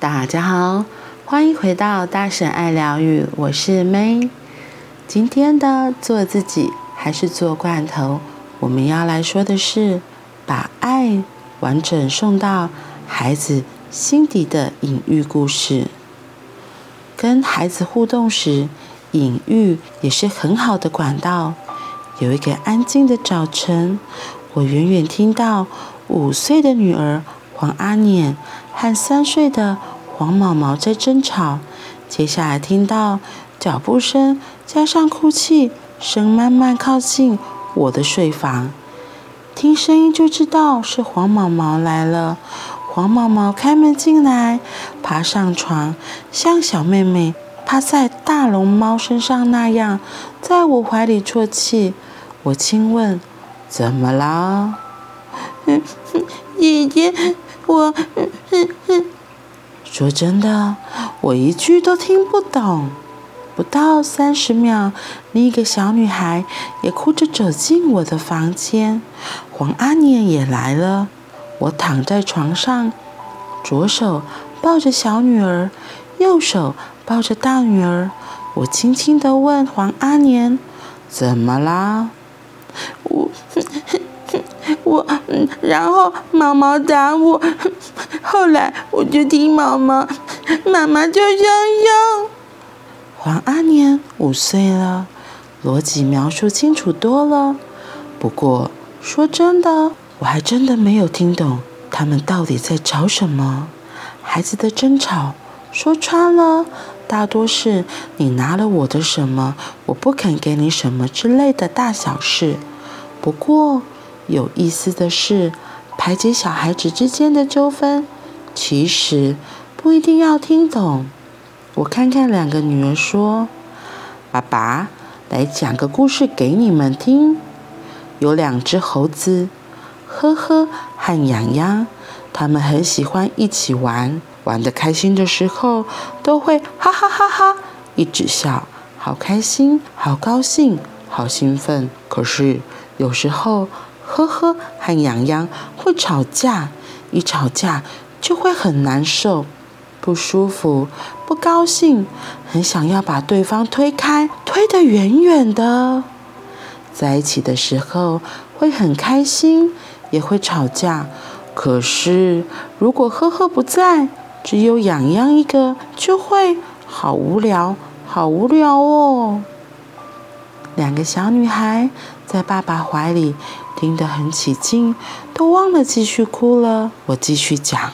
大家好，欢迎回到大婶爱疗愈，我是 May。今天的做自己还是做罐头，我们要来说的是把爱完整送到孩子心底的隐喻故事。跟孩子互动时，隐喻也是很好的管道。有一个安静的早晨，我远远听到五岁的女儿黄阿念和三岁的黄毛毛在争吵。接下来听到脚步声加上哭泣声慢慢靠近我的睡房，听声音就知道是黄毛毛来了。黄毛毛开门进来，爬上床，像小妹妹趴在大龙猫身上那样，在我怀里啜泣。我轻问：“怎么了？”“嗯，姐姐，我……嗯嗯嗯。”说真的，我一句都听不懂。不到三十秒，另一个小女孩也哭着走进我的房间。黄阿念也来了。我躺在床上，左手抱着小女儿，右手抱着大女儿。我轻轻地问黄阿念：“怎么啦？”我，我，然后毛毛打我，后来我就听毛毛，妈妈就这样。黄阿年五岁了，逻辑描述清楚多了。不过说真的，我还真的没有听懂他们到底在吵什么。孩子的争吵，说穿了，大多是你拿了我的什么，我不肯给你什么之类的大小事。不过有意思的是，排解小孩子之间的纠纷，其实不一定要听懂。我看看两个女儿说：“爸爸，来讲个故事给你们听。有两只猴子，呵呵和痒痒，他们很喜欢一起玩，玩得开心的时候都会哈哈哈哈一直笑，好开心，好高兴，好兴奋。可是。”有时候，呵呵和痒痒会吵架，一吵架就会很难受、不舒服、不高兴，很想要把对方推开，推得远远的。在一起的时候会很开心，也会吵架。可是如果呵呵不在，只有痒痒一个，就会好无聊，好无聊哦。两个小女孩在爸爸怀里听得很起劲，都忘了继续哭了。我继续讲：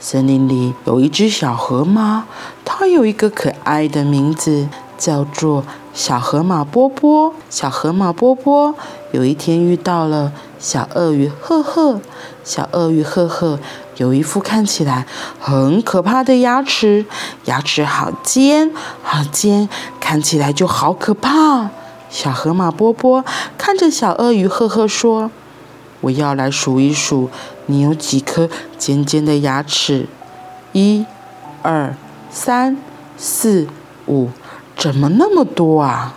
森林里有一只小河马，它有一个可爱的名字，叫做小河马波波。小河马波波有一天遇到了小鳄鱼赫赫。小鳄鱼赫赫有一副看起来很可怕的牙齿，牙齿好尖，好尖，看起来就好可怕。小河马波波看着小鳄鱼赫赫说：“我要来数一数，你有几颗尖尖的牙齿？一、二、三、四、五，怎么那么多啊？”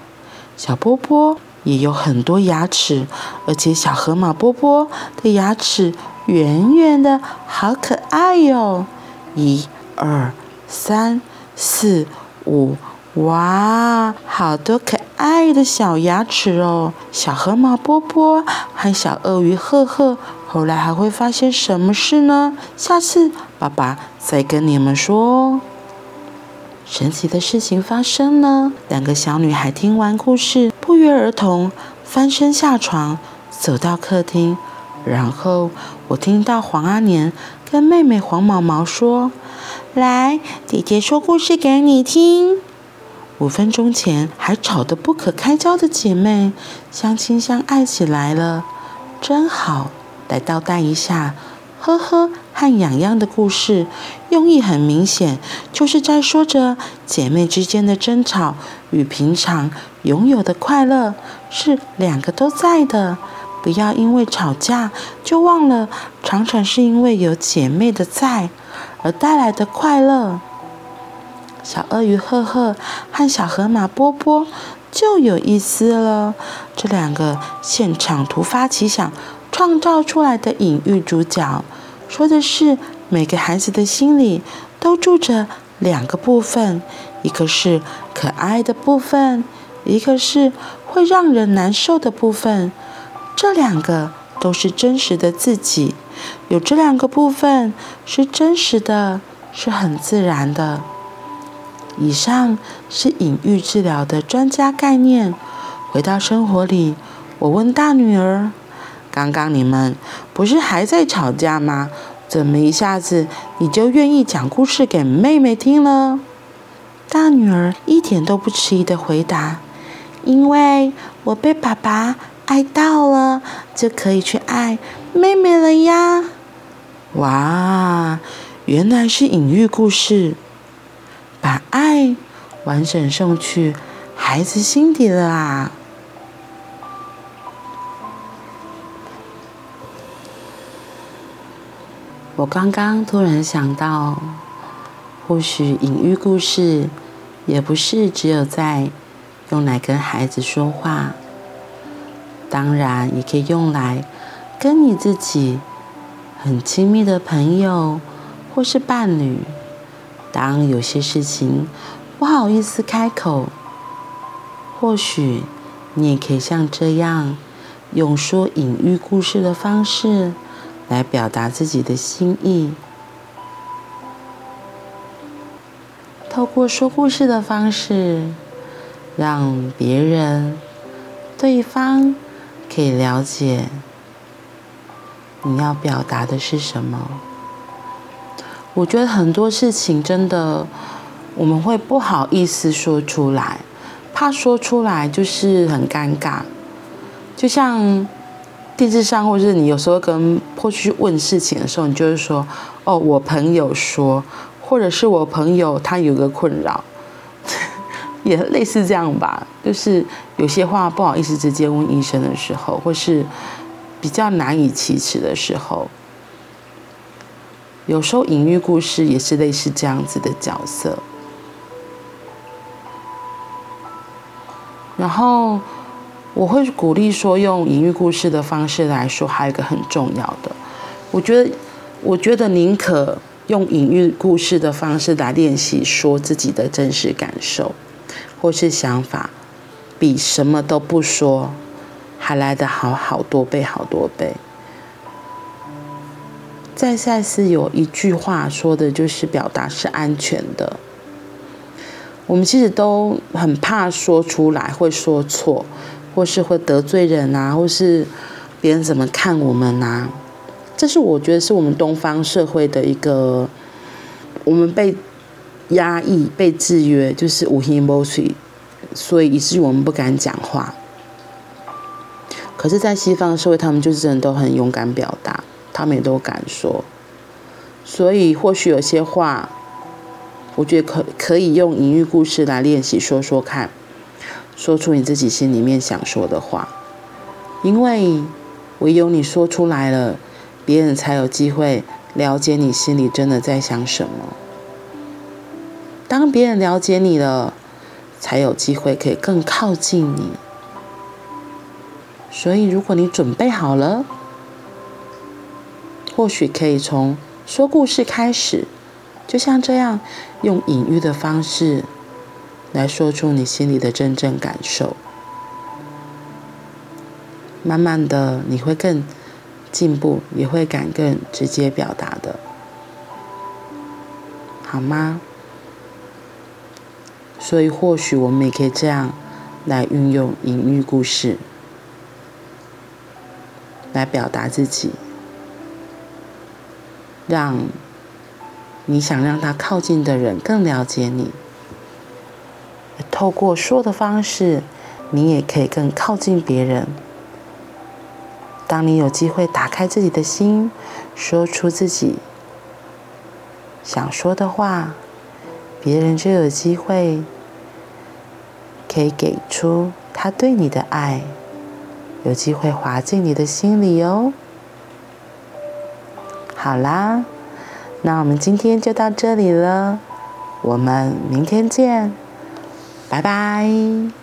小波波也有很多牙齿，而且小河马波波的牙齿圆圆的，好可爱哟！一、二、三、四、五，哇，好多可爱。的小牙齿哦，小河马波波和小鳄鱼赫赫，后来还会发生什么事呢？下次爸爸再跟你们说哦。神奇的事情发生了，两个小女孩听完故事，不约而同翻身下床，走到客厅，然后我听到黄阿年跟妹妹黄毛毛说：“来，姐姐说故事给你听。”五分钟前还吵得不可开交的姐妹，相亲相爱起来了，真好。来倒带一下，呵呵和痒痒的故事，用意很明显，就是在说着姐妹之间的争吵与平常拥有的快乐是两个都在的。不要因为吵架就忘了，常常是因为有姐妹的在而带来的快乐。小鳄鱼赫赫和小河马波波就有意思了。这两个现场突发奇想创造出来的隐喻主角，说的是每个孩子的心里都住着两个部分，一个是可爱的部分，一个是会让人难受的部分。这两个都是真实的自己，有这两个部分是真实的，是很自然的。以上是隐喻治疗的专家概念。回到生活里，我问大女儿：“刚刚你们不是还在吵架吗？怎么一下子你就愿意讲故事给妹妹听了？”大女儿一点都不迟疑的回答：“因为我被爸爸爱到了，就可以去爱妹妹了呀！”哇，原来是隐喻故事。把爱完整送去孩子心底了啊！我刚刚突然想到，或许隐喻故事也不是只有在用来跟孩子说话，当然也可以用来跟你自己很亲密的朋友或是伴侣。当有些事情不好意思开口，或许你也可以像这样，用说隐喻故事的方式来表达自己的心意。透过说故事的方式，让别人、对方可以了解你要表达的是什么。我觉得很多事情真的，我们会不好意思说出来，怕说出来就是很尴尬。就像电视上，或是你有时候跟过去问事情的时候，你就是说：“哦，我朋友说，或者是我朋友他有个困扰，也类似这样吧。”就是有些话不好意思直接问医生的时候，或是比较难以启齿的时候。有时候隐喻故事也是类似这样子的角色，然后我会鼓励说用隐喻故事的方式来说，还有一个很重要的，我觉得，我觉得宁可用隐喻故事的方式来练习说自己的真实感受或是想法，比什么都不说还来得好好多倍，好多倍。在赛斯有一句话说的，就是表达是安全的。我们其实都很怕说出来会说错，或是会得罪人啊，或是别人怎么看我们啊。这是我觉得是我们东方社会的一个，我们被压抑、被制约，就是无形无水，所以以至于我们不敢讲话。可是，在西方社会，他们就是真的都很勇敢表达。他们也都敢说，所以或许有些话，我觉得可可以用隐喻故事来练习说说看，说出你自己心里面想说的话，因为唯有你说出来了，别人才有机会了解你心里真的在想什么。当别人了解你了，才有机会可以更靠近你。所以，如果你准备好了。或许可以从说故事开始，就像这样，用隐喻的方式来说出你心里的真正感受。慢慢的，你会更进步，也会敢更直接表达的，好吗？所以，或许我们也可以这样来运用隐喻故事来表达自己。让你想让他靠近的人更了解你，透过说的方式，你也可以更靠近别人。当你有机会打开自己的心，说出自己想说的话，别人就有机会可以给出他对你的爱，有机会滑进你的心里哦。好啦，那我们今天就到这里了，我们明天见，拜拜。